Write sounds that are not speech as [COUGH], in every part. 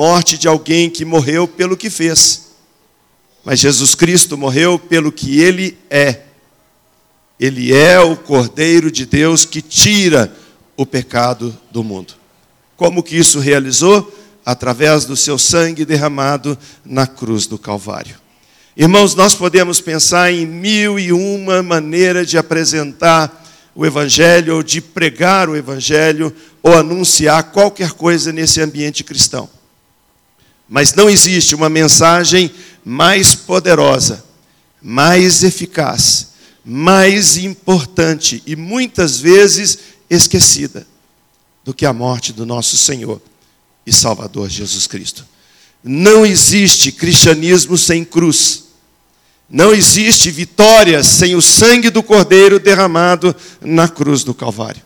morte de alguém que morreu pelo que fez. Mas Jesus Cristo morreu pelo que ele é. Ele é o Cordeiro de Deus que tira o pecado do mundo. Como que isso realizou? Através do seu sangue derramado na cruz do Calvário. Irmãos, nós podemos pensar em mil e uma maneiras de apresentar o Evangelho, ou de pregar o Evangelho, ou anunciar qualquer coisa nesse ambiente cristão. Mas não existe uma mensagem mais poderosa, mais eficaz, mais importante e muitas vezes esquecida do que a morte do nosso Senhor e Salvador Jesus Cristo. Não existe cristianismo sem cruz. Não existe vitória sem o sangue do Cordeiro derramado na cruz do Calvário.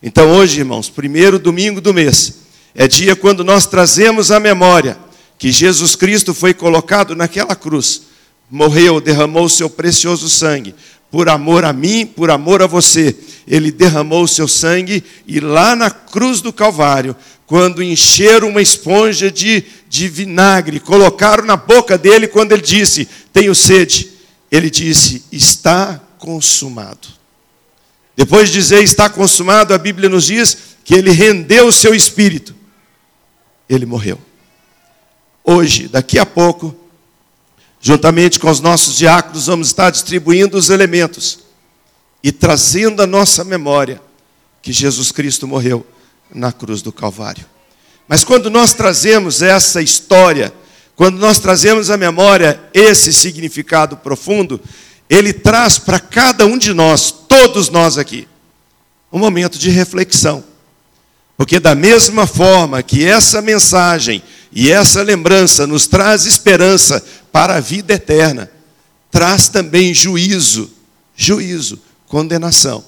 Então, hoje, irmãos, primeiro domingo do mês, é dia quando nós trazemos a memória que Jesus Cristo foi colocado naquela cruz, morreu, derramou o seu precioso sangue, por amor a mim, por amor a você. Ele derramou o seu sangue e lá na cruz do Calvário, quando encheram uma esponja de, de vinagre, colocaram na boca dele quando ele disse: Tenho sede. Ele disse: Está consumado. Depois de dizer está consumado, a Bíblia nos diz que ele rendeu o seu espírito. Ele morreu. Hoje, daqui a pouco, juntamente com os nossos diáconos, vamos estar distribuindo os elementos e trazendo a nossa memória que Jesus Cristo morreu na cruz do Calvário. Mas quando nós trazemos essa história, quando nós trazemos à memória esse significado profundo, ele traz para cada um de nós, todos nós aqui, um momento de reflexão. Porque, da mesma forma que essa mensagem e essa lembrança nos traz esperança para a vida eterna, traz também juízo, juízo, condenação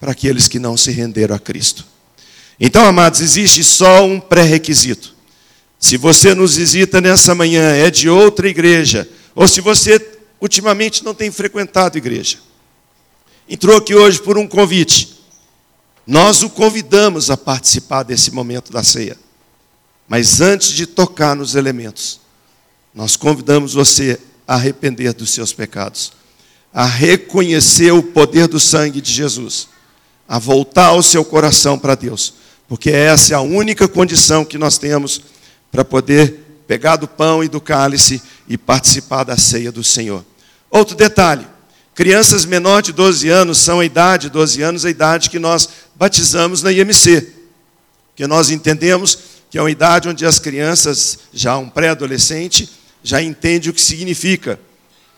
para aqueles que não se renderam a Cristo. Então, amados, existe só um pré-requisito. Se você nos visita nessa manhã, é de outra igreja, ou se você ultimamente não tem frequentado igreja, entrou aqui hoje por um convite, nós o convidamos a participar desse momento da ceia. Mas antes de tocar nos elementos, nós convidamos você a arrepender dos seus pecados, a reconhecer o poder do sangue de Jesus, a voltar o seu coração para Deus, porque essa é a única condição que nós temos para poder pegar do pão e do cálice e participar da ceia do Senhor. Outro detalhe: crianças menor de 12 anos são a idade, 12 anos, a idade que nós batizamos na IMC. Que nós entendemos que é uma idade onde as crianças, já um pré-adolescente, já entende o que significa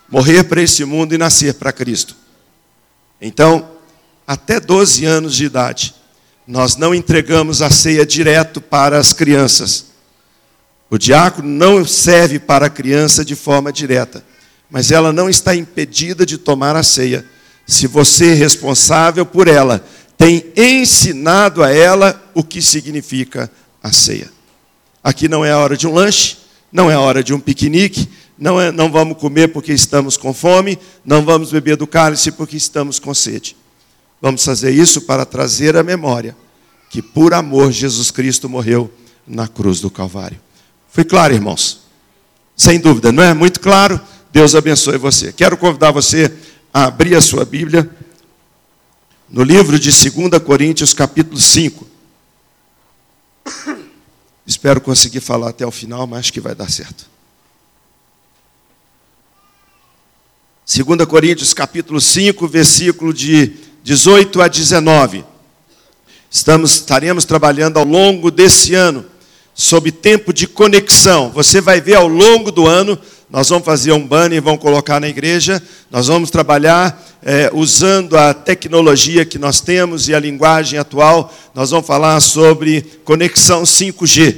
morrer para esse mundo e nascer para Cristo. Então, até 12 anos de idade, nós não entregamos a ceia direto para as crianças. O diácono não serve para a criança de forma direta, mas ela não está impedida de tomar a ceia, se você, responsável por ela, tem ensinado a ela o que significa a ceia. Aqui não é a hora de um lanche, não é a hora de um piquenique, não, é, não vamos comer porque estamos com fome, não vamos beber do cálice porque estamos com sede. Vamos fazer isso para trazer a memória que por amor Jesus Cristo morreu na cruz do Calvário. Foi claro, irmãos? Sem dúvida, não é? Muito claro? Deus abençoe você. Quero convidar você a abrir a sua Bíblia no livro de 2 Coríntios, capítulo 5. Espero conseguir falar até o final, mas acho que vai dar certo. 2 Coríntios, capítulo 5, versículo de 18 a 19. Estamos, estaremos trabalhando ao longo desse ano sobre tempo de conexão. Você vai ver ao longo do ano, nós vamos fazer um banner e vamos colocar na igreja. Nós vamos trabalhar é, usando a tecnologia que nós temos e a linguagem atual. Nós vamos falar sobre conexão 5G.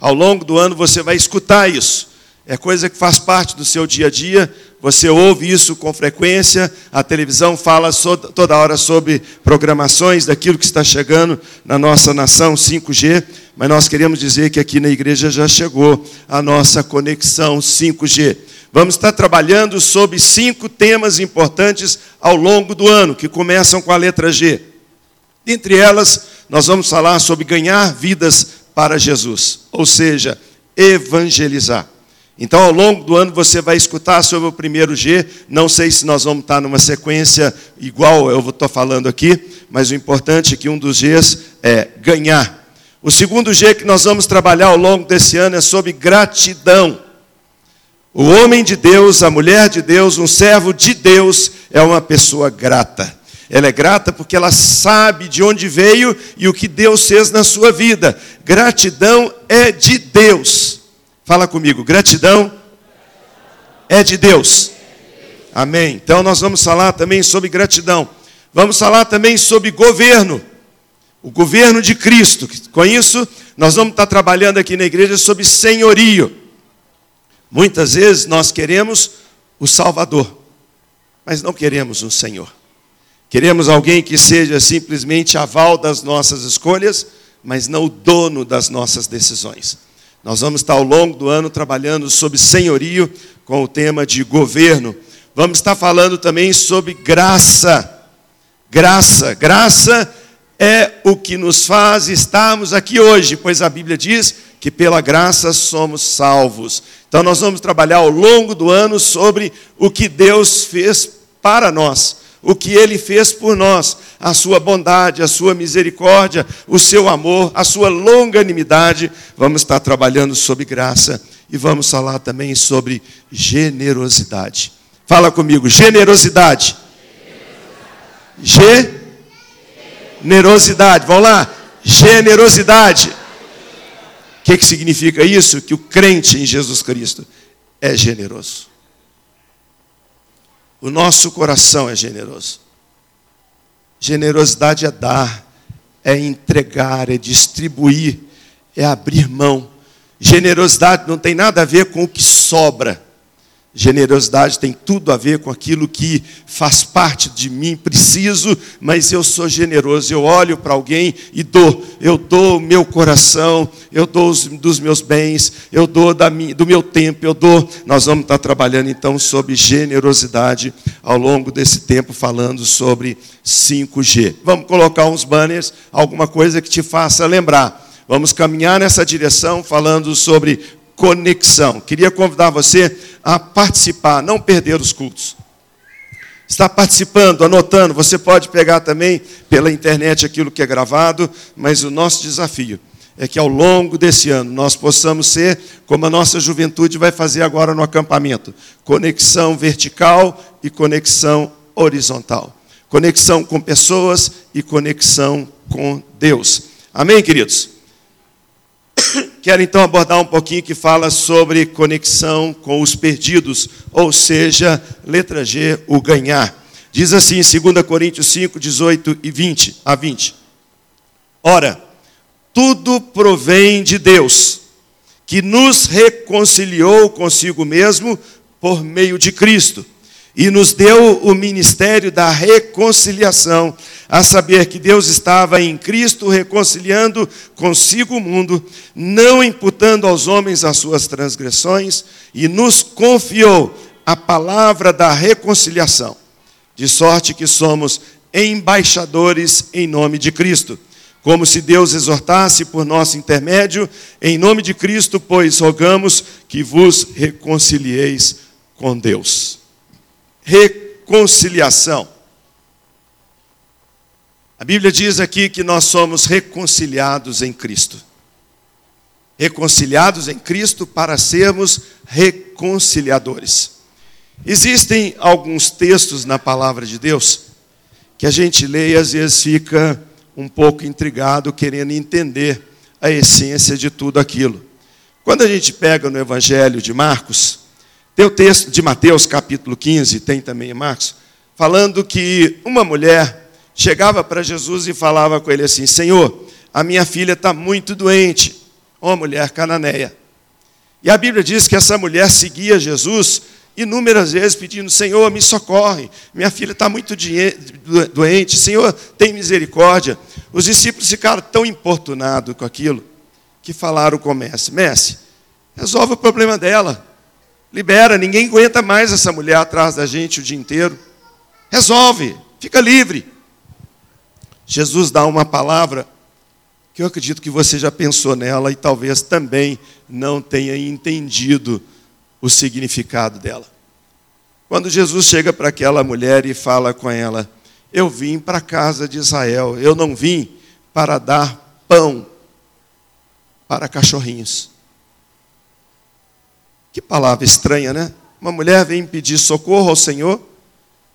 Ao longo do ano você vai escutar isso. É coisa que faz parte do seu dia a dia. Você ouve isso com frequência. A televisão fala toda hora sobre programações daquilo que está chegando na nossa nação 5G mas nós queremos dizer que aqui na igreja já chegou a nossa conexão 5G. Vamos estar trabalhando sobre cinco temas importantes ao longo do ano, que começam com a letra G. Dentre elas, nós vamos falar sobre ganhar vidas para Jesus, ou seja, evangelizar. Então, ao longo do ano, você vai escutar sobre o primeiro G. Não sei se nós vamos estar numa sequência igual eu estou falando aqui, mas o importante é que um dos Gs é ganhar. O segundo G que nós vamos trabalhar ao longo desse ano é sobre gratidão. O homem de Deus, a mulher de Deus, um servo de Deus é uma pessoa grata. Ela é grata porque ela sabe de onde veio e o que Deus fez na sua vida. Gratidão é de Deus. Fala comigo, gratidão é de Deus. Amém. Então nós vamos falar também sobre gratidão. Vamos falar também sobre governo. O governo de Cristo. Com isso, nós vamos estar trabalhando aqui na igreja sobre senhorio. Muitas vezes nós queremos o Salvador, mas não queremos um Senhor. Queremos alguém que seja simplesmente aval das nossas escolhas, mas não o dono das nossas decisões. Nós vamos estar ao longo do ano trabalhando sobre senhorio com o tema de governo. Vamos estar falando também sobre graça. Graça, graça é o que nos faz estarmos aqui hoje, pois a Bíblia diz que pela graça somos salvos. Então nós vamos trabalhar ao longo do ano sobre o que Deus fez para nós o que ele fez por nós, a sua bondade, a sua misericórdia, o seu amor, a sua longanimidade. Vamos estar trabalhando sobre graça e vamos falar também sobre generosidade. Fala comigo, generosidade. Generosidade. Vamos lá. Generosidade. O que, que significa isso? Que o crente em Jesus Cristo é generoso. O nosso coração é generoso. Generosidade é dar, é entregar, é distribuir, é abrir mão. Generosidade não tem nada a ver com o que sobra. Generosidade tem tudo a ver com aquilo que faz parte de mim, preciso, mas eu sou generoso. Eu olho para alguém e dou. Eu dou o meu coração, eu dou os, dos meus bens, eu dou da minha, do meu tempo, eu dou. Nós vamos estar trabalhando então sobre generosidade ao longo desse tempo, falando sobre 5G. Vamos colocar uns banners, alguma coisa que te faça lembrar. Vamos caminhar nessa direção, falando sobre conexão. Queria convidar você a participar, não perder os cultos. Está participando, anotando, você pode pegar também pela internet aquilo que é gravado, mas o nosso desafio é que ao longo desse ano nós possamos ser como a nossa juventude vai fazer agora no acampamento: conexão vertical e conexão horizontal. Conexão com pessoas e conexão com Deus. Amém, queridos? Quero então abordar um pouquinho que fala sobre conexão com os perdidos, ou seja, letra G, o ganhar. Diz assim em 2 Coríntios 5, 18 e 20 a 20. Ora, tudo provém de Deus, que nos reconciliou consigo mesmo por meio de Cristo e nos deu o ministério da reconciliação, a saber que Deus estava em Cristo reconciliando consigo o mundo, não imputando aos homens as suas transgressões, e nos confiou a palavra da reconciliação, de sorte que somos embaixadores em nome de Cristo. Como se Deus exortasse por nosso intermédio, em nome de Cristo, pois rogamos que vos reconcilieis com Deus reconciliação. A Bíblia diz aqui que nós somos reconciliados em Cristo. Reconciliados em Cristo para sermos reconciliadores. Existem alguns textos na palavra de Deus que a gente lê e às vezes fica um pouco intrigado, querendo entender a essência de tudo aquilo. Quando a gente pega no Evangelho de Marcos, tem o texto de Mateus, capítulo 15, tem também em Marcos, falando que uma mulher chegava para Jesus e falava com ele assim: Senhor, a minha filha está muito doente. Uma mulher cananeia. E a Bíblia diz que essa mulher seguia Jesus inúmeras vezes pedindo: Senhor, me socorre, minha filha está muito doente, Senhor, tem misericórdia. Os discípulos ficaram tão importunados com aquilo que falaram com o mestre: Mestre, resolve o problema dela. Libera, ninguém aguenta mais essa mulher atrás da gente o dia inteiro. Resolve, fica livre. Jesus dá uma palavra que eu acredito que você já pensou nela e talvez também não tenha entendido o significado dela. Quando Jesus chega para aquela mulher e fala com ela: Eu vim para a casa de Israel, eu não vim para dar pão para cachorrinhos. Que palavra estranha, né? Uma mulher vem pedir socorro ao Senhor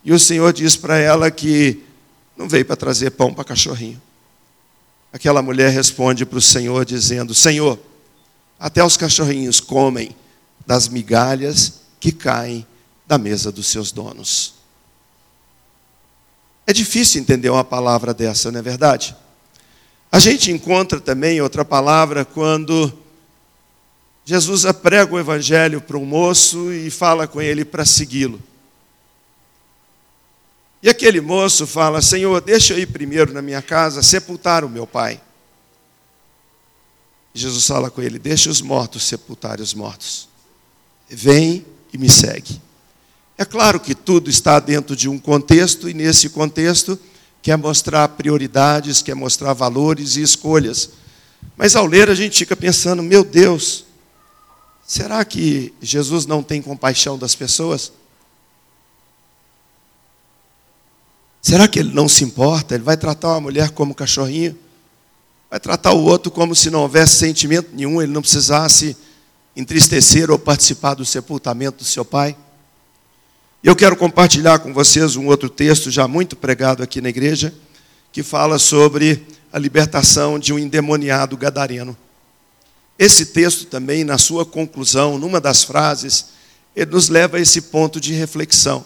e o Senhor diz para ela que não veio para trazer pão para cachorrinho. Aquela mulher responde para o Senhor dizendo: Senhor, até os cachorrinhos comem das migalhas que caem da mesa dos seus donos. É difícil entender uma palavra dessa, não é verdade? A gente encontra também outra palavra quando Jesus prega o evangelho para um moço e fala com ele para segui-lo. E aquele moço fala: Senhor, deixa eu ir primeiro na minha casa sepultar o meu pai. Jesus fala com ele: Deixa os mortos sepultarem os mortos. Vem e me segue. É claro que tudo está dentro de um contexto, e nesse contexto quer mostrar prioridades, quer mostrar valores e escolhas. Mas ao ler a gente fica pensando: meu Deus, será que Jesus não tem compaixão das pessoas? Será que ele não se importa? Ele vai tratar uma mulher como cachorrinho? Vai tratar o outro como se não houvesse sentimento nenhum, ele não precisasse entristecer ou participar do sepultamento do seu pai? Eu quero compartilhar com vocês um outro texto já muito pregado aqui na igreja, que fala sobre a libertação de um endemoniado gadareno. Esse texto também, na sua conclusão, numa das frases, ele nos leva a esse ponto de reflexão.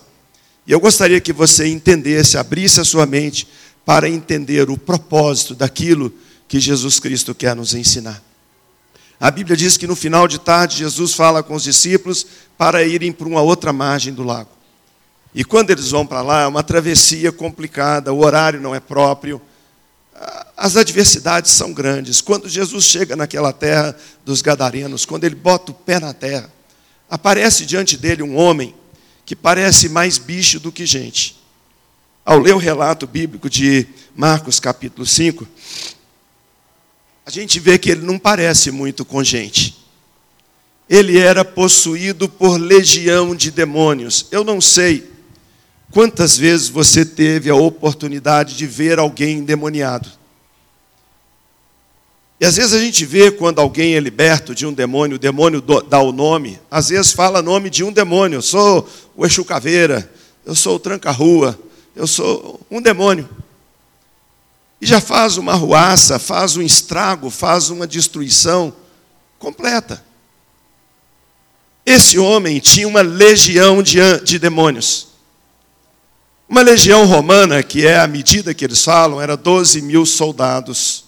E eu gostaria que você entendesse, abrisse a sua mente para entender o propósito daquilo que Jesus Cristo quer nos ensinar. A Bíblia diz que no final de tarde Jesus fala com os discípulos para irem para uma outra margem do lago. E quando eles vão para lá, é uma travessia complicada, o horário não é próprio, as adversidades são grandes. Quando Jesus chega naquela terra dos Gadarenos, quando ele bota o pé na terra, aparece diante dele um homem que parece mais bicho do que gente. Ao ler o relato bíblico de Marcos capítulo 5, a gente vê que ele não parece muito com gente. Ele era possuído por legião de demônios. Eu não sei quantas vezes você teve a oportunidade de ver alguém endemoniado. E às vezes a gente vê quando alguém é liberto de um demônio, o demônio dá o nome, às vezes fala nome de um demônio. Eu sou o Exu Caveira, eu sou o Tranca-Rua, eu sou um demônio. E já faz uma ruaça, faz um estrago, faz uma destruição completa. Esse homem tinha uma legião de, de demônios. Uma legião romana, que é a medida que eles falam, era 12 mil soldados.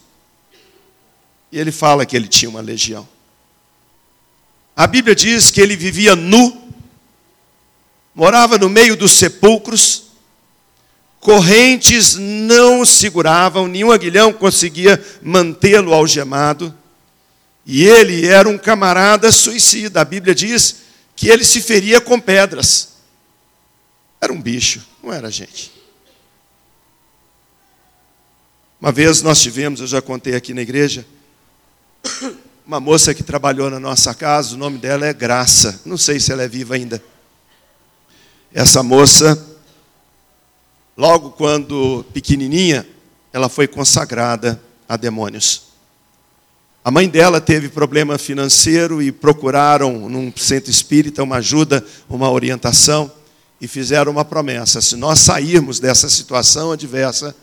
E ele fala que ele tinha uma legião. A Bíblia diz que ele vivia nu, morava no meio dos sepulcros, correntes não o seguravam, nenhum aguilhão conseguia mantê-lo algemado. E ele era um camarada suicida. A Bíblia diz que ele se feria com pedras. Era um bicho, não era gente. Uma vez nós tivemos, eu já contei aqui na igreja, [COUGHS] uma moça que trabalhou na nossa casa, o nome dela é Graça. Não sei se ela é viva ainda. Essa moça, logo quando pequenininha, ela foi consagrada a demônios. A mãe dela teve problema financeiro e procuraram num centro espírita uma ajuda, uma orientação e fizeram uma promessa: se nós sairmos dessa situação adversa,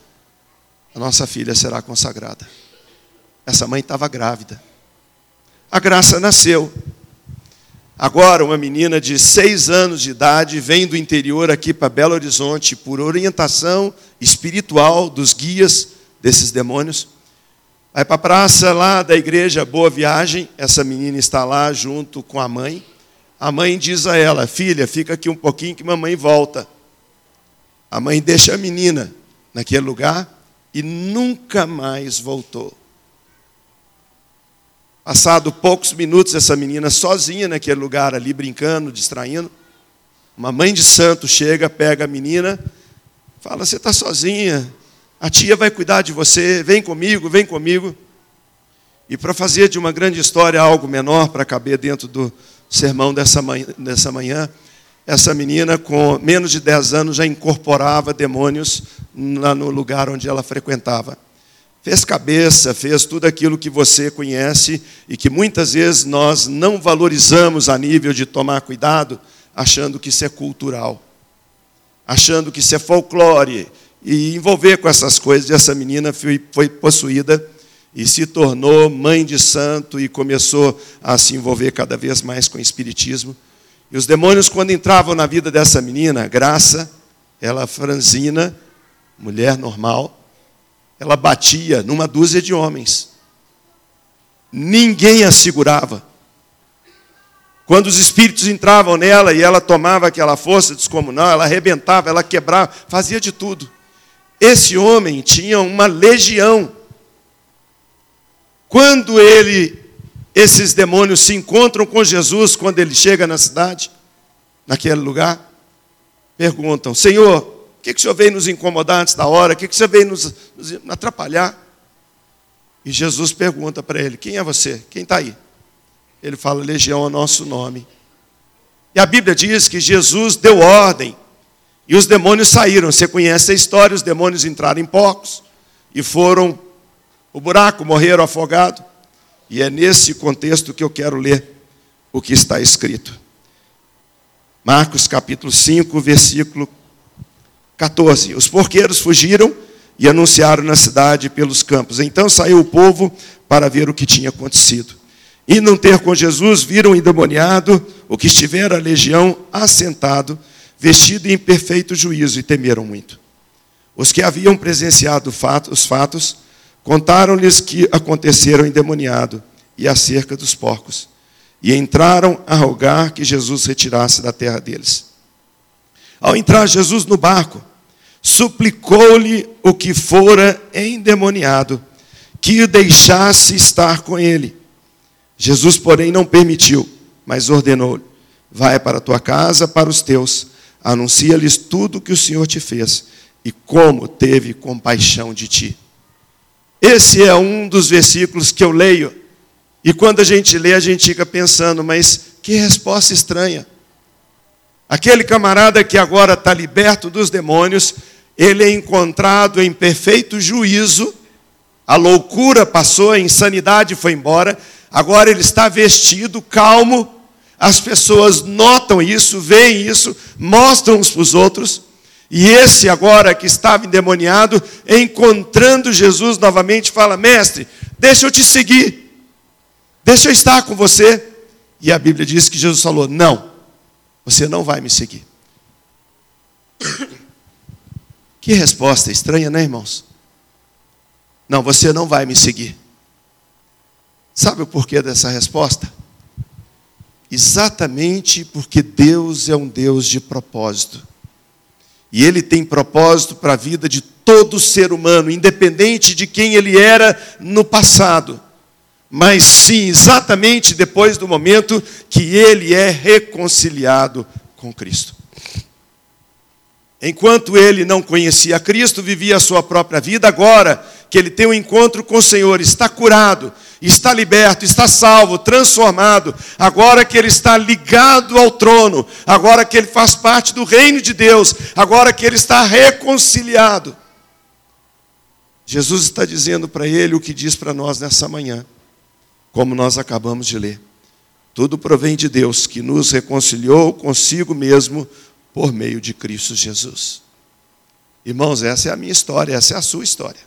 a nossa filha será consagrada. Essa mãe estava grávida. A graça nasceu. Agora, uma menina de seis anos de idade vem do interior aqui para Belo Horizonte por orientação espiritual dos guias desses demônios. Vai para a praça lá da igreja Boa Viagem. Essa menina está lá junto com a mãe. A mãe diz a ela: Filha, fica aqui um pouquinho que mamãe volta. A mãe deixa a menina naquele lugar e nunca mais voltou. Passado poucos minutos, essa menina sozinha naquele lugar ali, brincando, distraindo. Uma mãe de santo chega, pega a menina, fala: Você está sozinha, a tia vai cuidar de você, vem comigo, vem comigo. E para fazer de uma grande história algo menor, para caber dentro do sermão dessa manhã, dessa manhã, essa menina, com menos de 10 anos, já incorporava demônios no lugar onde ela frequentava. Fez cabeça, fez tudo aquilo que você conhece e que muitas vezes nós não valorizamos a nível de tomar cuidado, achando que isso é cultural, achando que isso é folclore, e envolver com essas coisas. E essa menina foi, foi possuída e se tornou mãe de santo e começou a se envolver cada vez mais com o espiritismo. E os demônios, quando entravam na vida dessa menina, Graça, ela franzina, mulher normal, ela batia numa dúzia de homens. Ninguém a segurava. Quando os espíritos entravam nela e ela tomava aquela força descomunal, ela arrebentava, ela quebrava, fazia de tudo. Esse homem tinha uma legião. Quando ele, esses demônios se encontram com Jesus, quando ele chega na cidade, naquele lugar, perguntam: Senhor, que, que o senhor veio nos incomodar antes da hora? O que, que senhor veio nos, nos atrapalhar? E Jesus pergunta para ele: Quem é você? Quem está aí? Ele fala: Legião é nosso nome. E a Bíblia diz que Jesus deu ordem e os demônios saíram. Você conhece a história: os demônios entraram em porcos e foram o buraco, morreram afogados. E é nesse contexto que eu quero ler o que está escrito. Marcos capítulo 5, versículo 14. Os porqueiros fugiram e anunciaram na cidade pelos campos. Então saiu o povo para ver o que tinha acontecido. E não ter com Jesus, viram o endemoniado, o que estivera a legião, assentado vestido em perfeito juízo, e temeram muito. Os que haviam presenciado os fatos contaram-lhes que aconteceram endemoniado e acerca dos porcos, e entraram a rogar que Jesus retirasse da terra deles. Ao entrar Jesus no barco, suplicou-lhe o que fora endemoniado, que o deixasse estar com ele. Jesus, porém, não permitiu, mas ordenou-lhe: Vai para a tua casa, para os teus, anuncia-lhes tudo o que o Senhor te fez e como teve compaixão de ti. Esse é um dos versículos que eu leio, e quando a gente lê, a gente fica pensando, mas que resposta estranha. Aquele camarada que agora está liberto dos demônios, ele é encontrado em perfeito juízo, a loucura passou, a insanidade foi embora, agora ele está vestido, calmo, as pessoas notam isso, veem isso, mostram uns para os outros. E esse agora que estava endemoniado, encontrando Jesus novamente, fala: Mestre, deixa eu te seguir, deixa eu estar com você. E a Bíblia diz que Jesus falou: Não, você não vai me seguir. Que resposta estranha, né, irmãos? Não, você não vai me seguir. Sabe o porquê dessa resposta? Exatamente porque Deus é um Deus de propósito. E Ele tem propósito para a vida de todo ser humano, independente de quem ele era no passado. Mas sim, exatamente depois do momento que ele é reconciliado com Cristo. Enquanto ele não conhecia Cristo, vivia a sua própria vida, agora que ele tem um encontro com o Senhor, está curado, está liberto, está salvo, transformado, agora que ele está ligado ao trono, agora que ele faz parte do reino de Deus, agora que ele está reconciliado. Jesus está dizendo para ele o que diz para nós nessa manhã, como nós acabamos de ler. Tudo provém de Deus que nos reconciliou consigo mesmo por meio de Cristo Jesus. Irmãos, essa é a minha história, essa é a sua história.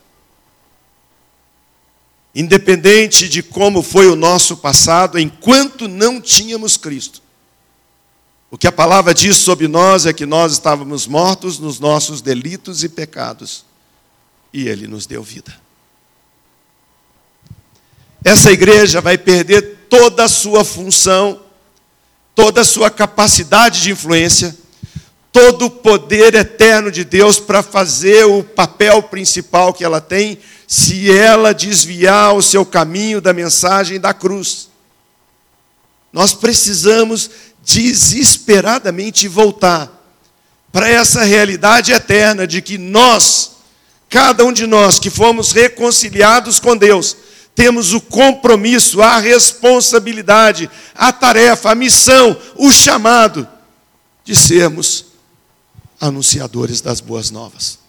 Independente de como foi o nosso passado, enquanto não tínhamos Cristo. O que a palavra diz sobre nós é que nós estávamos mortos nos nossos delitos e pecados, e Ele nos deu vida. Essa igreja vai perder toda a sua função, toda a sua capacidade de influência, todo o poder eterno de Deus para fazer o papel principal que ela tem, se ela desviar o seu caminho da mensagem da cruz. Nós precisamos desesperadamente voltar para essa realidade eterna de que nós, cada um de nós que fomos reconciliados com Deus, temos o compromisso, a responsabilidade, a tarefa, a missão, o chamado de sermos anunciadores das boas novas.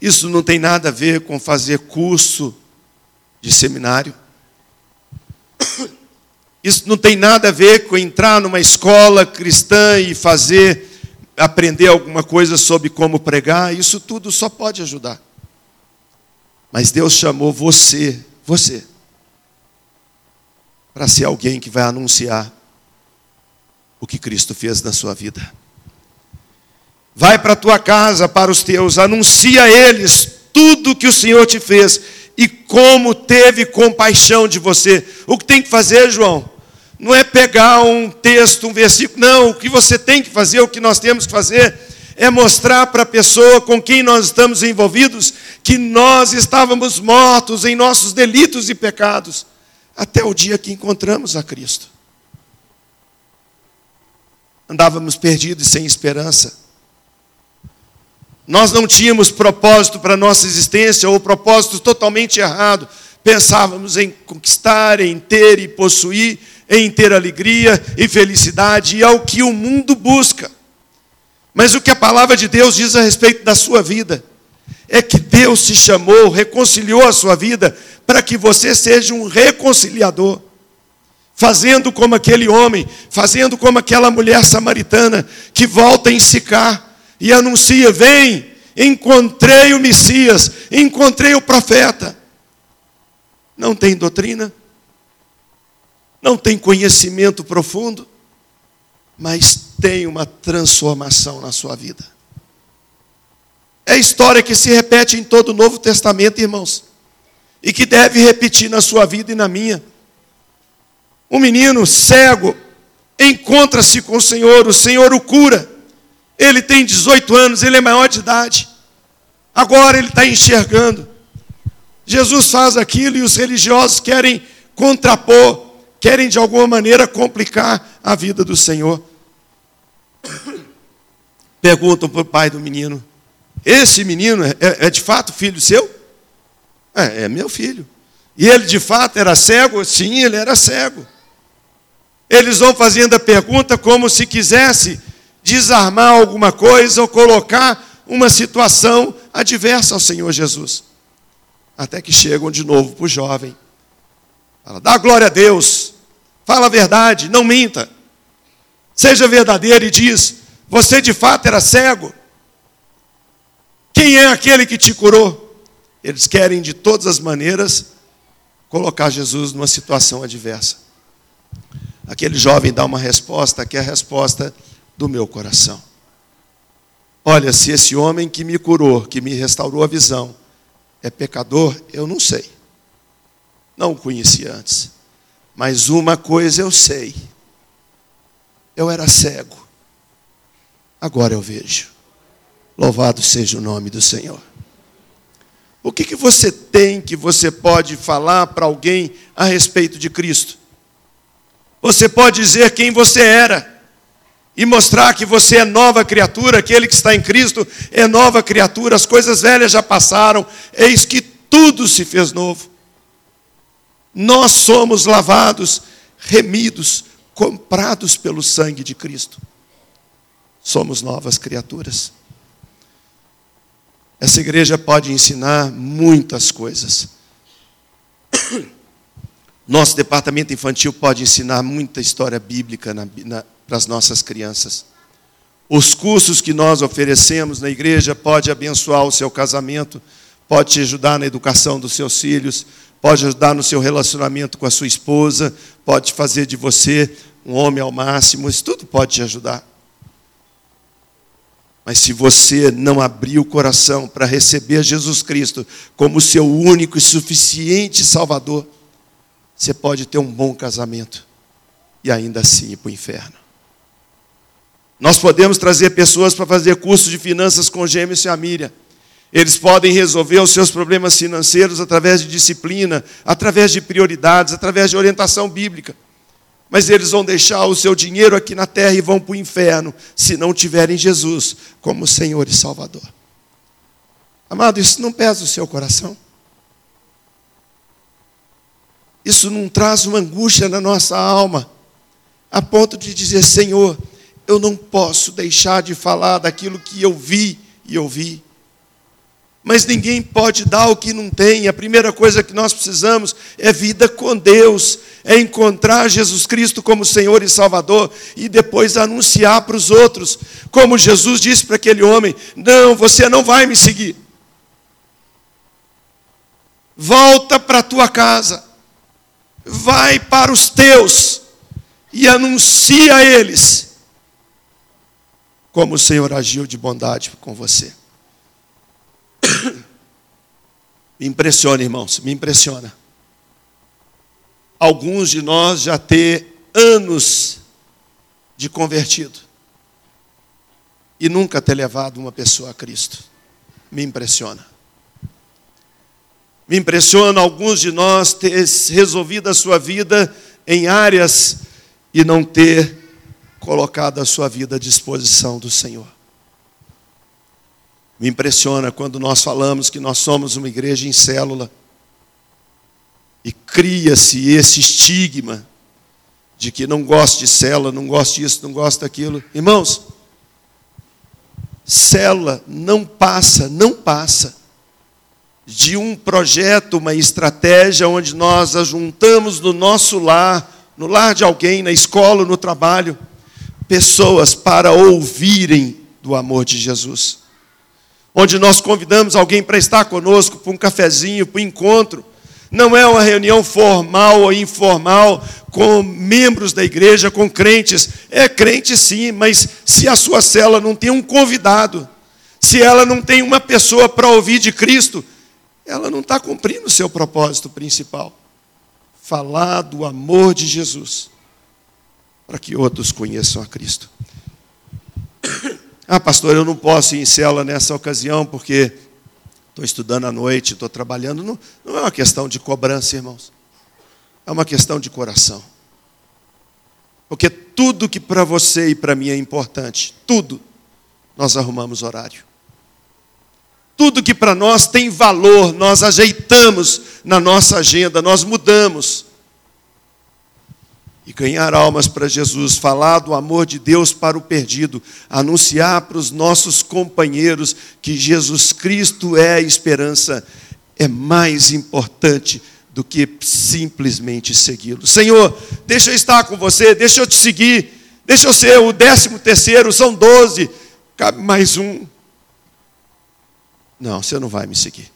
Isso não tem nada a ver com fazer curso de seminário. Isso não tem nada a ver com entrar numa escola cristã e fazer, aprender alguma coisa sobre como pregar. Isso tudo só pode ajudar. Mas Deus chamou você, você, para ser alguém que vai anunciar o que Cristo fez na sua vida. Vai para a tua casa, para os teus, anuncia a eles tudo que o Senhor te fez e como teve compaixão de você. O que tem que fazer, João? Não é pegar um texto, um versículo, não. O que você tem que fazer, o que nós temos que fazer, é mostrar para a pessoa com quem nós estamos envolvidos que nós estávamos mortos em nossos delitos e pecados, até o dia que encontramos a Cristo. Andávamos perdidos e sem esperança. Nós não tínhamos propósito para a nossa existência, ou propósito totalmente errado. Pensávamos em conquistar, em ter e possuir, em ter alegria e felicidade, e é o que o mundo busca. Mas o que a palavra de Deus diz a respeito da sua vida é que Deus te chamou, reconciliou a sua vida, para que você seja um reconciliador. Fazendo como aquele homem, fazendo como aquela mulher samaritana que volta em Sicar e anuncia: Vem, encontrei o Messias, encontrei o profeta. Não tem doutrina, não tem conhecimento profundo, mas tem uma transformação na sua vida. É história que se repete em todo o Novo Testamento, irmãos, e que deve repetir na sua vida e na minha. Um menino cego encontra-se com o Senhor, o Senhor o cura. Ele tem 18 anos, ele é maior de idade. Agora ele está enxergando. Jesus faz aquilo e os religiosos querem contrapor, querem de alguma maneira complicar a vida do Senhor. [COUGHS] Perguntam para o pai do menino: Esse menino é, é de fato filho seu? É, é meu filho. E ele de fato era cego? Sim, ele era cego. Eles vão fazendo a pergunta como se quisesse desarmar alguma coisa ou colocar uma situação adversa ao Senhor Jesus. Até que chegam de novo para o jovem. Fala, dá glória a Deus, fala a verdade, não minta. Seja verdadeiro e diz: Você de fato era cego? Quem é aquele que te curou? Eles querem de todas as maneiras colocar Jesus numa situação adversa. Aquele jovem dá uma resposta que é a resposta do meu coração. Olha, se esse homem que me curou, que me restaurou a visão, é pecador, eu não sei. Não o conheci antes. Mas uma coisa eu sei. Eu era cego. Agora eu vejo. Louvado seja o nome do Senhor. O que, que você tem que você pode falar para alguém a respeito de Cristo? Você pode dizer quem você era e mostrar que você é nova criatura, aquele que está em Cristo é nova criatura, as coisas velhas já passaram, eis que tudo se fez novo. Nós somos lavados, remidos, comprados pelo sangue de Cristo. Somos novas criaturas. Essa igreja pode ensinar muitas coisas. Nosso departamento infantil pode ensinar muita história bíblica na, na, para as nossas crianças. Os cursos que nós oferecemos na igreja pode abençoar o seu casamento, pode te ajudar na educação dos seus filhos, pode ajudar no seu relacionamento com a sua esposa, pode fazer de você um homem ao máximo, isso tudo pode te ajudar. Mas se você não abrir o coração para receber Jesus Cristo como seu único e suficiente Salvador, você pode ter um bom casamento e ainda assim ir para o inferno. Nós podemos trazer pessoas para fazer curso de finanças com Gêmeos e a Miriam. Eles podem resolver os seus problemas financeiros através de disciplina, através de prioridades, através de orientação bíblica. Mas eles vão deixar o seu dinheiro aqui na terra e vão para o inferno se não tiverem Jesus como Senhor e Salvador. Amado, isso não pesa o seu coração? isso não traz uma angústia na nossa alma, a ponto de dizer: Senhor, eu não posso deixar de falar daquilo que eu vi e ouvi. Mas ninguém pode dar o que não tem. A primeira coisa que nós precisamos é vida com Deus, é encontrar Jesus Cristo como Senhor e Salvador e depois anunciar para os outros, como Jesus disse para aquele homem: Não, você não vai me seguir. Volta para a tua casa, vai para os teus e anuncia a eles como o Senhor agiu de bondade com você. [COUGHS] Me impressiona, irmãos, me impressiona. Alguns de nós já ter anos de convertido e nunca ter levado uma pessoa a Cristo. Me impressiona. Me impressiona alguns de nós ter resolvido a sua vida em áreas e não ter colocado a sua vida à disposição do Senhor. Me impressiona quando nós falamos que nós somos uma igreja em célula e cria-se esse estigma de que não gosta de célula, não gosta disso, não gosta daquilo. Irmãos, célula não passa, não passa de um projeto, uma estratégia onde nós ajuntamos no nosso lar, no lar de alguém, na escola, no trabalho, pessoas para ouvirem do amor de Jesus onde nós convidamos alguém para estar conosco, para um cafezinho, para um encontro. Não é uma reunião formal ou informal com membros da igreja, com crentes. É crente sim, mas se a sua cela não tem um convidado, se ela não tem uma pessoa para ouvir de Cristo, ela não está cumprindo o seu propósito principal. Falar do amor de Jesus, para que outros conheçam a Cristo. Ah, pastor, eu não posso ir em cela nessa ocasião porque estou estudando à noite, estou trabalhando. Não, não é uma questão de cobrança, irmãos. É uma questão de coração. Porque tudo que para você e para mim é importante, tudo, nós arrumamos horário. Tudo que para nós tem valor, nós ajeitamos na nossa agenda, nós mudamos e ganhar almas para Jesus, falar do amor de Deus para o perdido, anunciar para os nossos companheiros que Jesus Cristo é a esperança, é mais importante do que simplesmente segui-lo. Senhor, deixa eu estar com você, deixa eu te seguir, deixa eu ser o décimo terceiro, são doze, cabe mais um. Não, você não vai me seguir.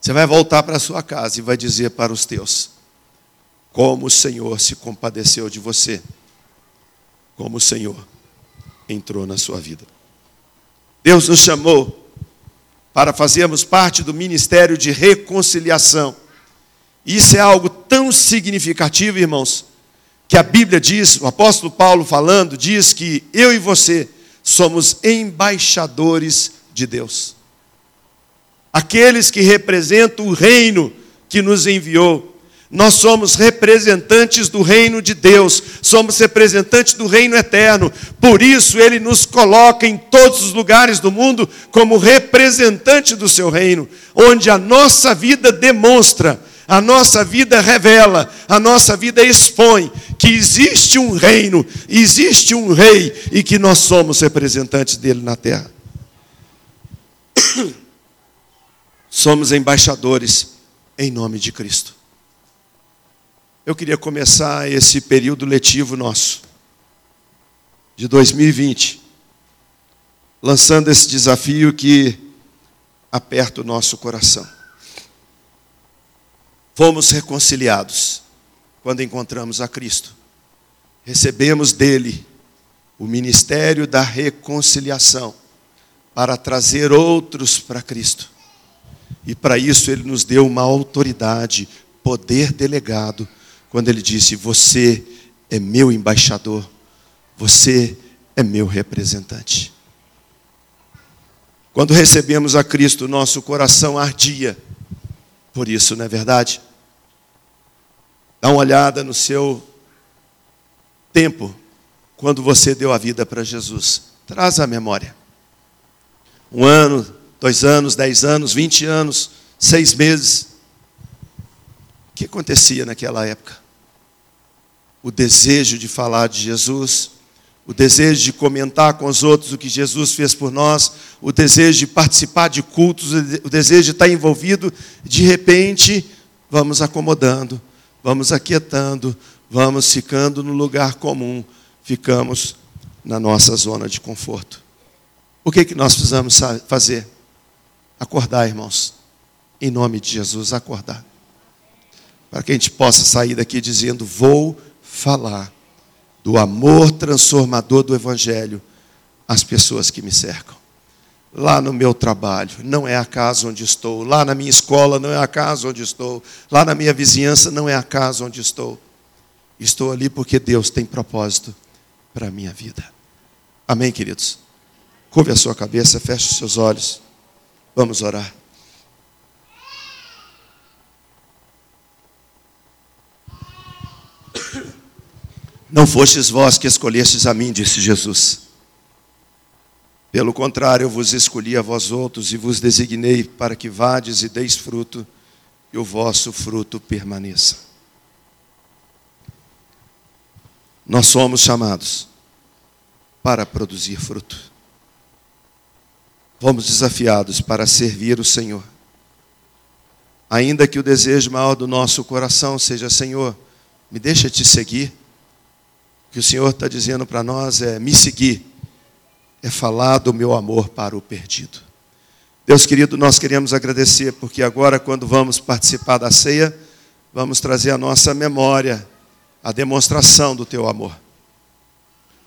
Você vai voltar para a sua casa e vai dizer para os teus: como o Senhor se compadeceu de você, como o Senhor entrou na sua vida. Deus nos chamou para fazermos parte do ministério de reconciliação. Isso é algo tão significativo, irmãos, que a Bíblia diz, o apóstolo Paulo falando, diz que eu e você somos embaixadores de Deus. Aqueles que representam o reino que nos enviou. Nós somos representantes do reino de Deus, somos representantes do reino eterno. Por isso, Ele nos coloca em todos os lugares do mundo como representante do seu reino, onde a nossa vida demonstra, a nossa vida revela, a nossa vida expõe que existe um reino, existe um rei e que nós somos representantes dele na terra. [COUGHS] Somos embaixadores em nome de Cristo. Eu queria começar esse período letivo nosso, de 2020, lançando esse desafio que aperta o nosso coração. Fomos reconciliados quando encontramos a Cristo. Recebemos dele o ministério da reconciliação para trazer outros para Cristo. E para isso ele nos deu uma autoridade, poder delegado quando ele disse: Você é meu embaixador, você é meu representante. Quando recebemos a Cristo, nosso coração ardia por isso, não é verdade? Dá uma olhada no seu tempo, quando você deu a vida para Jesus. Traz a memória. Um ano, dois anos, dez anos, vinte anos, seis meses. Que acontecia naquela época? O desejo de falar de Jesus, o desejo de comentar com os outros o que Jesus fez por nós, o desejo de participar de cultos, o desejo de estar envolvido, de repente, vamos acomodando, vamos aquietando, vamos ficando no lugar comum, ficamos na nossa zona de conforto. O que, que nós precisamos fazer? Acordar, irmãos. Em nome de Jesus, acordar para que a gente possa sair daqui dizendo: vou falar do amor transformador do Evangelho às pessoas que me cercam. Lá no meu trabalho, não é a casa onde estou. Lá na minha escola, não é a casa onde estou. Lá na minha vizinhança, não é a casa onde estou. Estou ali porque Deus tem propósito para a minha vida. Amém, queridos? Curve a sua cabeça, feche os seus olhos. Vamos orar. Não fostes vós que escolhestes a mim, disse Jesus. Pelo contrário, eu vos escolhi a vós outros e vos designei para que vades e deis fruto, e o vosso fruto permaneça. Nós somos chamados para produzir fruto. Fomos desafiados para servir o Senhor. Ainda que o desejo maior do nosso coração seja, Senhor, me deixa te seguir que o Senhor está dizendo para nós é me seguir, é falar do meu amor para o perdido. Deus querido, nós queremos agradecer, porque agora, quando vamos participar da ceia, vamos trazer à nossa memória a demonstração do teu amor.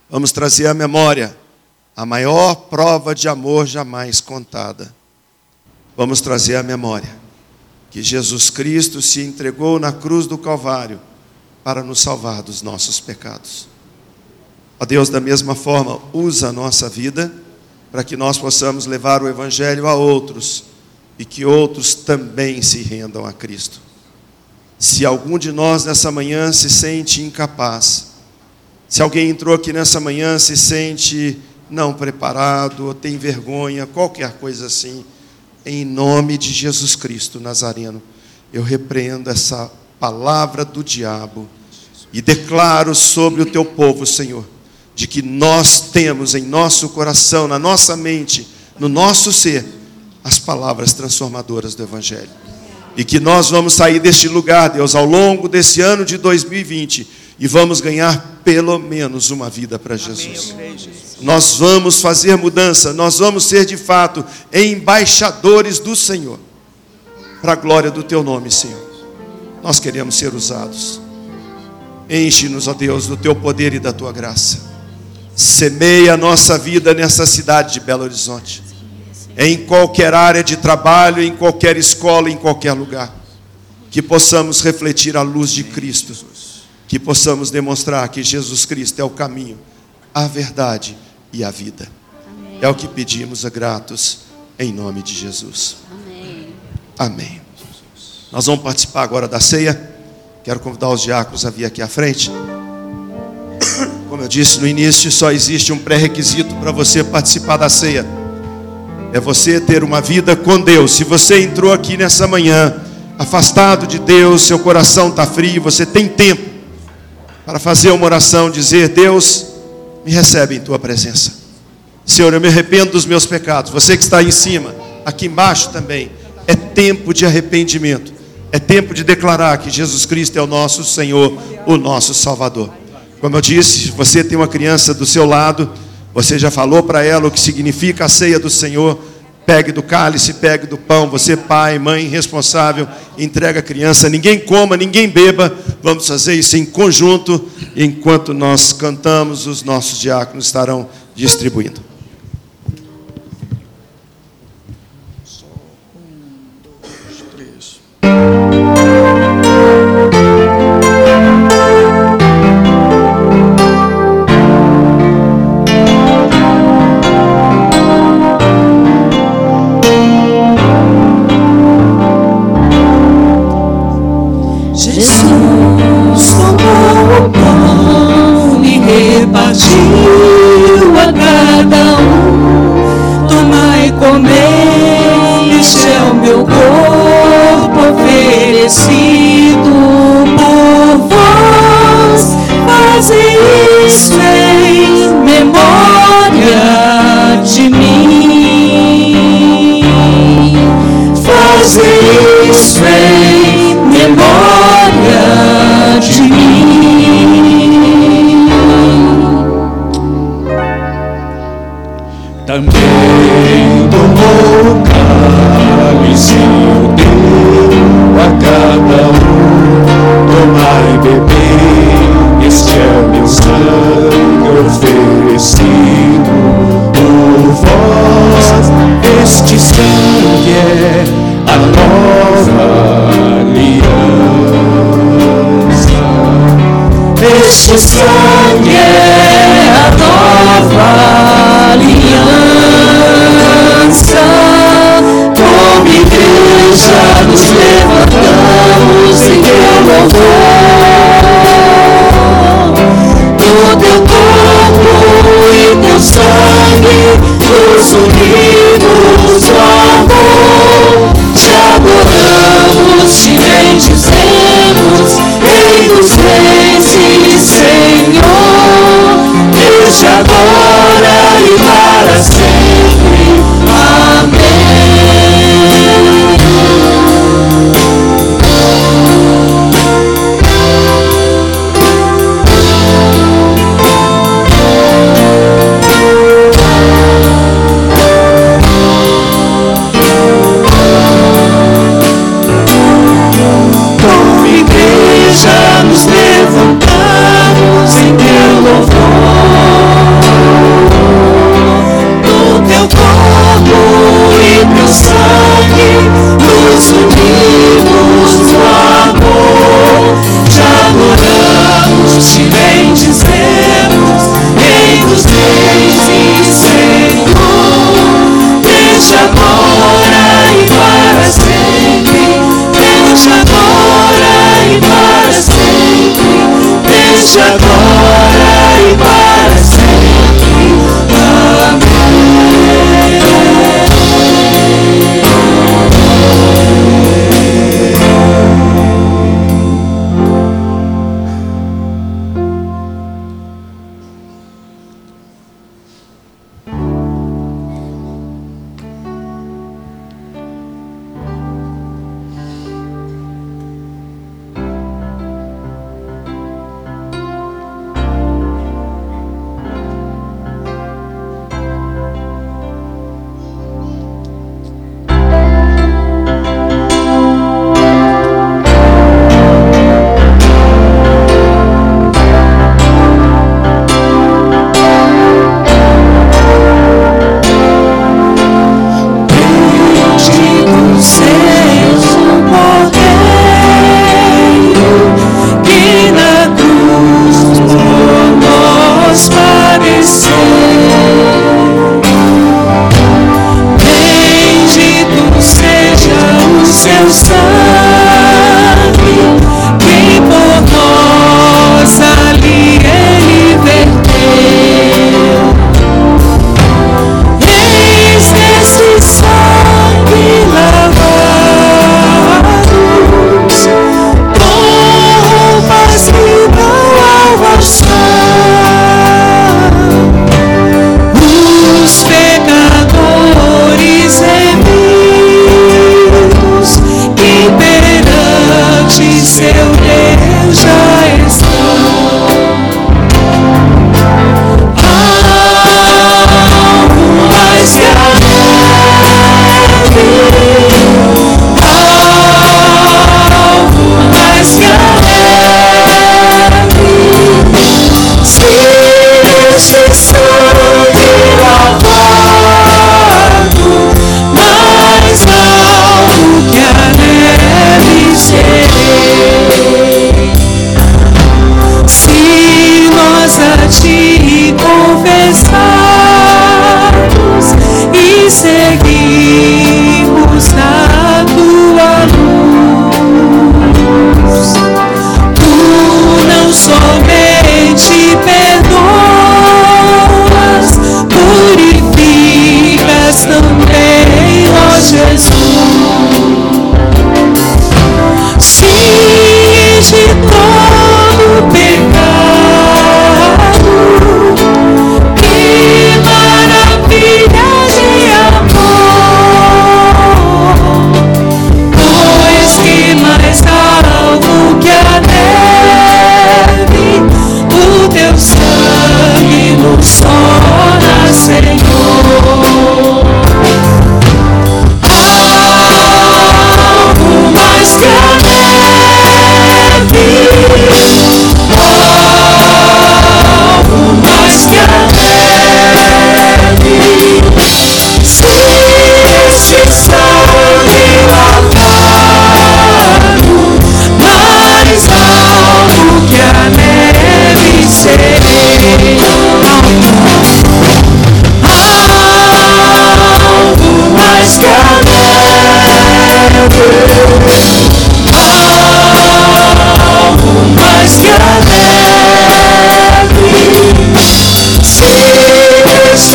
Vamos trazer à memória a maior prova de amor jamais contada. Vamos trazer à memória que Jesus Cristo se entregou na cruz do Calvário para nos salvar dos nossos pecados. Ó Deus, da mesma forma, usa a nossa vida para que nós possamos levar o Evangelho a outros e que outros também se rendam a Cristo. Se algum de nós nessa manhã se sente incapaz, se alguém entrou aqui nessa manhã se sente não preparado ou tem vergonha, qualquer coisa assim, em nome de Jesus Cristo Nazareno, eu repreendo essa palavra do diabo e declaro sobre o teu povo, Senhor de que nós temos em nosso coração, na nossa mente, no nosso ser, as palavras transformadoras do Evangelho. E que nós vamos sair deste lugar, Deus, ao longo desse ano de 2020 e vamos ganhar pelo menos uma vida para Jesus. Nós vamos fazer mudança, nós vamos ser de fato embaixadores do Senhor, para a glória do Teu nome, Senhor. Nós queremos ser usados. Enche-nos, ó Deus, do Teu poder e da Tua graça. Semeia a nossa vida nessa cidade de Belo Horizonte. Em qualquer área de trabalho, em qualquer escola, em qualquer lugar. Que possamos refletir a luz de Cristo. Que possamos demonstrar que Jesus Cristo é o caminho, a verdade e a vida. É o que pedimos a gratos em nome de Jesus. Amém. Amém. Nós vamos participar agora da ceia. Quero convidar os diáconos a vir aqui à frente. Como eu disse no início, só existe um pré-requisito para você participar da ceia. É você ter uma vida com Deus. Se você entrou aqui nessa manhã, afastado de Deus, seu coração está frio, você tem tempo para fazer uma oração, dizer: Deus, me recebe em tua presença. Senhor, eu me arrependo dos meus pecados. Você que está aí em cima, aqui embaixo também, é tempo de arrependimento. É tempo de declarar que Jesus Cristo é o nosso Senhor, o nosso Salvador. Como eu disse, você tem uma criança do seu lado, você já falou para ela o que significa a ceia do Senhor. Pegue do cálice, pegue do pão. Você, pai, mãe, responsável, entrega a criança. Ninguém coma, ninguém beba. Vamos fazer isso em conjunto. Enquanto nós cantamos, os nossos diáconos estarão distribuindo.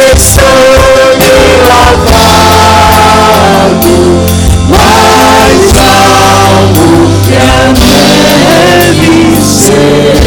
teu sangue lavado, mais algo que é a neve ser.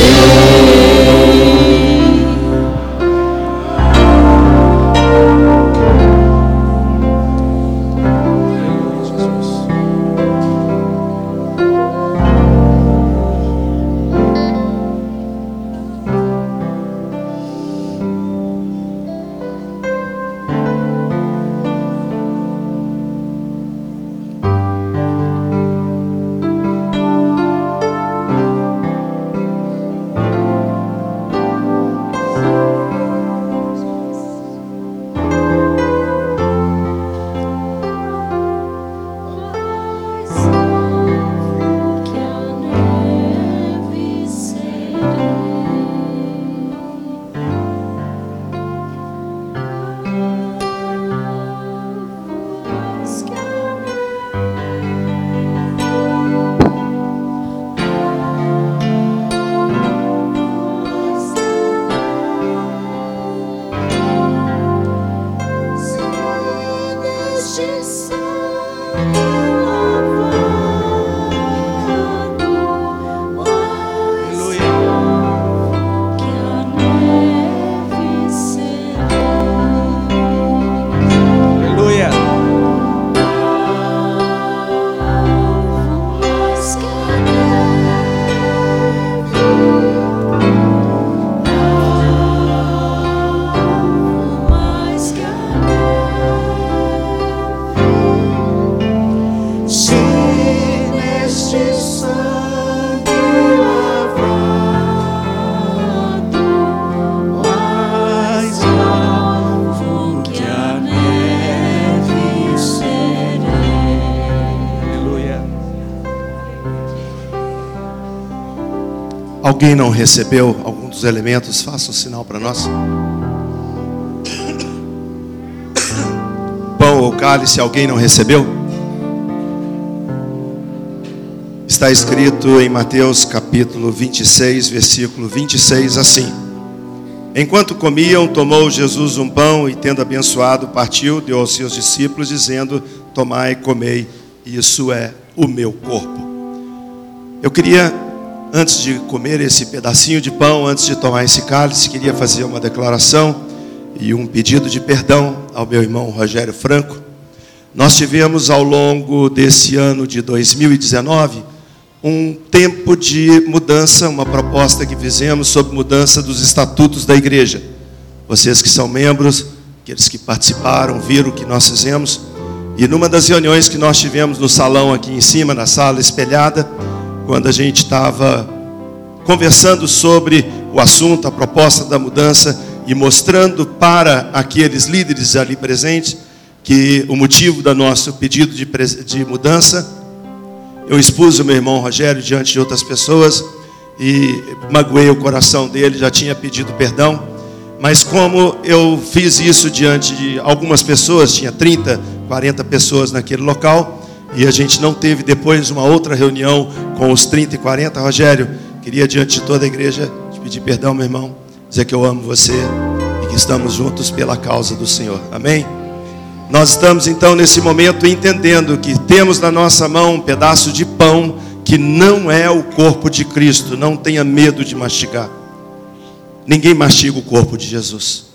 Alguém não recebeu algum dos elementos, faça um sinal para nós. Pão ou cálice, alguém não recebeu? Está escrito em Mateus capítulo 26, versículo 26 assim: Enquanto comiam, tomou Jesus um pão e, tendo abençoado, partiu, deu aos seus discípulos, dizendo: Tomai e comei, isso é o meu corpo. Eu queria, antes de comer esse pedacinho de pão, antes de tomar esse cálice, queria fazer uma declaração e um pedido de perdão ao meu irmão Rogério Franco. Nós tivemos ao longo desse ano de 2019 um tempo de mudança, uma proposta que fizemos sobre mudança dos estatutos da igreja. Vocês que são membros, aqueles que participaram, viram o que nós fizemos. E numa das reuniões que nós tivemos no salão aqui em cima, na sala espelhada, quando a gente estava conversando sobre o assunto, a proposta da mudança e mostrando para aqueles líderes ali presentes que o motivo do nosso pedido de, de mudança eu expus o meu irmão Rogério diante de outras pessoas e magoei o coração dele, já tinha pedido perdão. Mas como eu fiz isso diante de algumas pessoas, tinha 30, 40 pessoas naquele local, e a gente não teve depois uma outra reunião com os 30 e 40, Rogério, queria diante de toda a igreja te pedir perdão, meu irmão, dizer que eu amo você e que estamos juntos pela causa do Senhor. Amém? Nós estamos então nesse momento entendendo que temos na nossa mão um pedaço de pão que não é o corpo de Cristo, não tenha medo de mastigar. Ninguém mastiga o corpo de Jesus.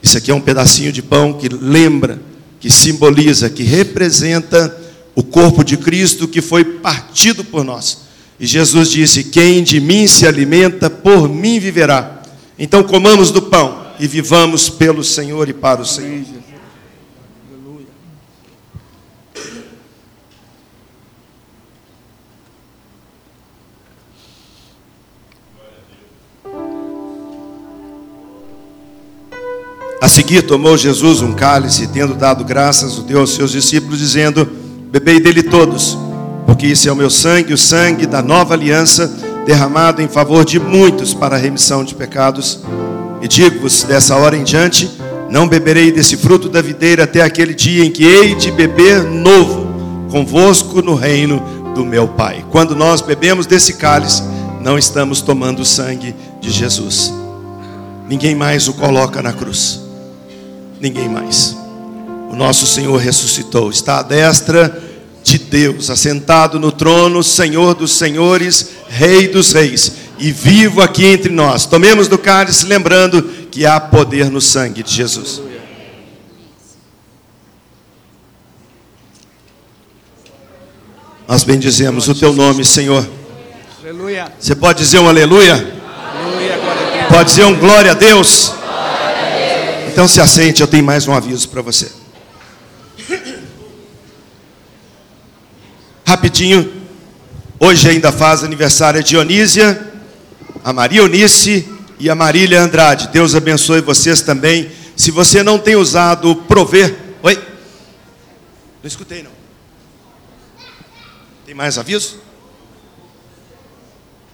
Isso aqui é um pedacinho de pão que lembra, que simboliza, que representa o corpo de Cristo que foi partido por nós. E Jesus disse: Quem de mim se alimenta, por mim viverá. Então comamos do pão e vivamos pelo Senhor e para o Senhor. A seguir, tomou Jesus um cálice, tendo dado graças, o deu aos seus discípulos, dizendo: Bebei dele todos, porque isso é o meu sangue, o sangue da nova aliança, derramado em favor de muitos para a remissão de pecados. E digo-vos: dessa hora em diante, não beberei desse fruto da videira até aquele dia em que hei de beber novo convosco no reino do meu Pai. Quando nós bebemos desse cálice, não estamos tomando o sangue de Jesus. Ninguém mais o coloca na cruz ninguém mais. O nosso Senhor ressuscitou, está à destra de Deus, assentado no trono, Senhor dos senhores, Rei dos reis, e vivo aqui entre nós. Tomemos do cálice, lembrando que há poder no sangue de Jesus. Nós bendizemos o teu nome, Senhor. Aleluia. Você pode dizer um aleluia? aleluia pode dizer um glória a Deus? Então se assente, eu tenho mais um aviso para você. Rapidinho, hoje ainda faz aniversário a Dionísia, a Maria Eunice e a Marília Andrade. Deus abençoe vocês também. Se você não tem usado prover. Oi? Não escutei não. Tem mais aviso?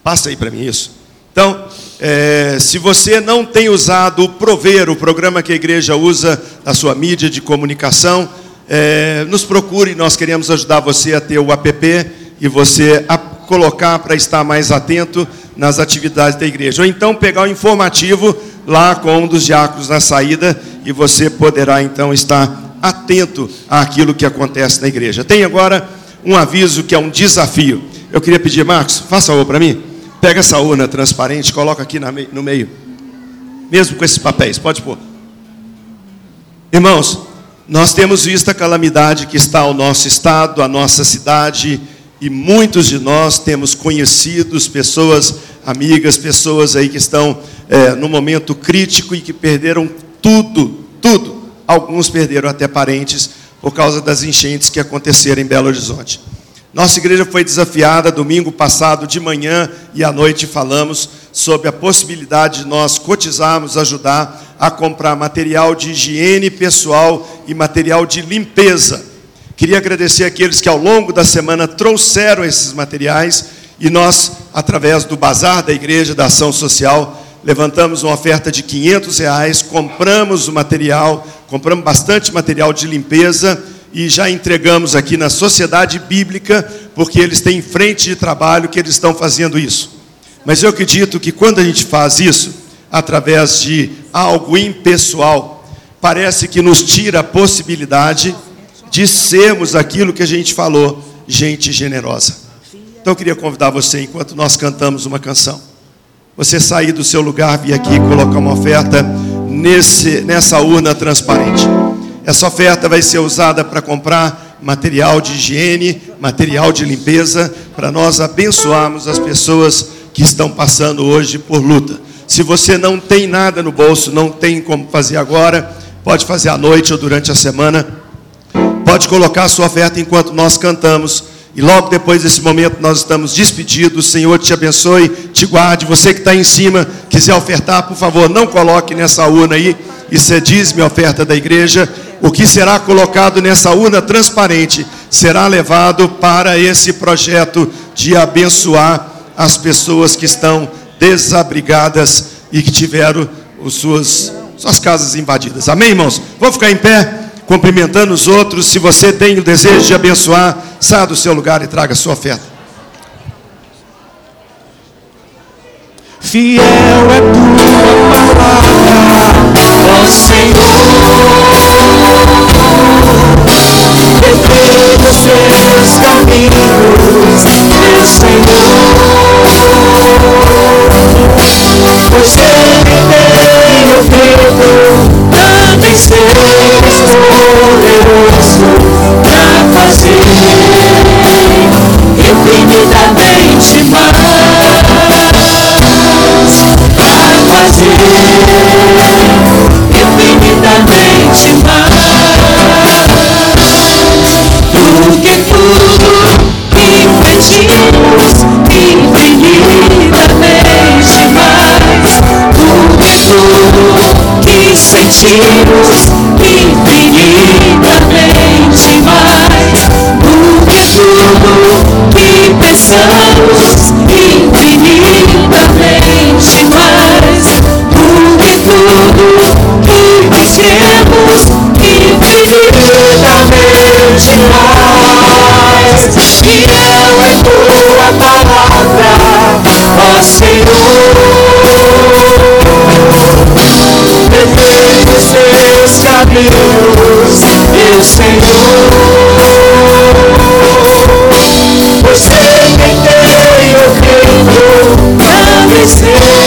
Passa aí para mim isso. Então, é, se você não tem usado o Prover, o programa que a igreja usa na sua mídia de comunicação, é, nos procure, nós queremos ajudar você a ter o app e você a colocar para estar mais atento nas atividades da igreja. Ou então pegar o informativo lá com um dos diáconos na saída e você poderá então estar atento àquilo que acontece na igreja. Tem agora um aviso que é um desafio. Eu queria pedir, Marcos, faça favor para mim. Pega essa urna transparente, coloca aqui no meio. Mesmo com esses papéis, pode pôr. Irmãos, nós temos visto a calamidade que está ao nosso estado, a nossa cidade, e muitos de nós temos conhecidos, pessoas amigas, pessoas aí que estão é, no momento crítico e que perderam tudo, tudo. Alguns perderam até parentes por causa das enchentes que aconteceram em Belo Horizonte. Nossa igreja foi desafiada domingo passado de manhã e à noite falamos sobre a possibilidade de nós cotizarmos, ajudar a comprar material de higiene pessoal e material de limpeza. Queria agradecer aqueles que ao longo da semana trouxeram esses materiais E nós, através do bazar da igreja, da ação social, levantamos uma oferta de 500 reais, compramos o material, compramos bastante material de limpeza e já entregamos aqui na Sociedade Bíblica, porque eles têm frente de trabalho que eles estão fazendo isso. Mas eu acredito que quando a gente faz isso, através de algo impessoal, parece que nos tira a possibilidade de sermos aquilo que a gente falou, gente generosa. Então eu queria convidar você, enquanto nós cantamos uma canção, você sair do seu lugar, vir aqui colocar uma oferta nesse, nessa urna transparente. Essa oferta vai ser usada para comprar material de higiene, material de limpeza, para nós abençoarmos as pessoas que estão passando hoje por luta. Se você não tem nada no bolso, não tem como fazer agora, pode fazer à noite ou durante a semana. Pode colocar a sua oferta enquanto nós cantamos e logo depois desse momento nós estamos despedidos. Senhor te abençoe, te guarde. Você que está em cima, quiser ofertar, por favor, não coloque nessa urna aí. Isso é dízimo oferta da igreja. O que será colocado nessa urna transparente será levado para esse projeto de abençoar as pessoas que estão desabrigadas e que tiveram suas, suas casas invadidas. Amém, irmãos? Vamos ficar em pé? cumprimentando os outros. Se você tem o desejo de abençoar, saia do seu lugar e traga a sua oferta. Fiel é tua palavra, ó Senhor. Perfeito seus caminhos, meu Senhor. Pois ele tem o dedo, também seres poderoso pra fazer infinitamente mais, pra fazer infinitamente mais do que tudo que pedimos, sentimos, infinitamente mais do que tudo que pensamos, infinitamente mais do que tudo que pedimos, infinitamente mais. Fiel é tua palavra, caminhos, meu Senhor. Você quem tem o reino, também sejas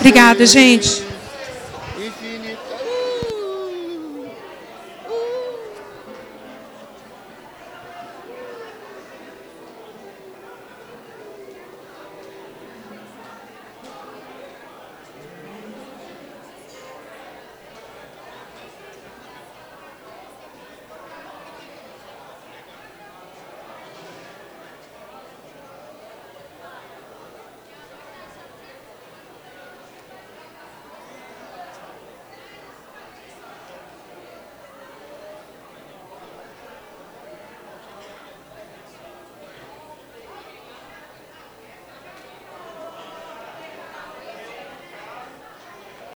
Obrigada, gente.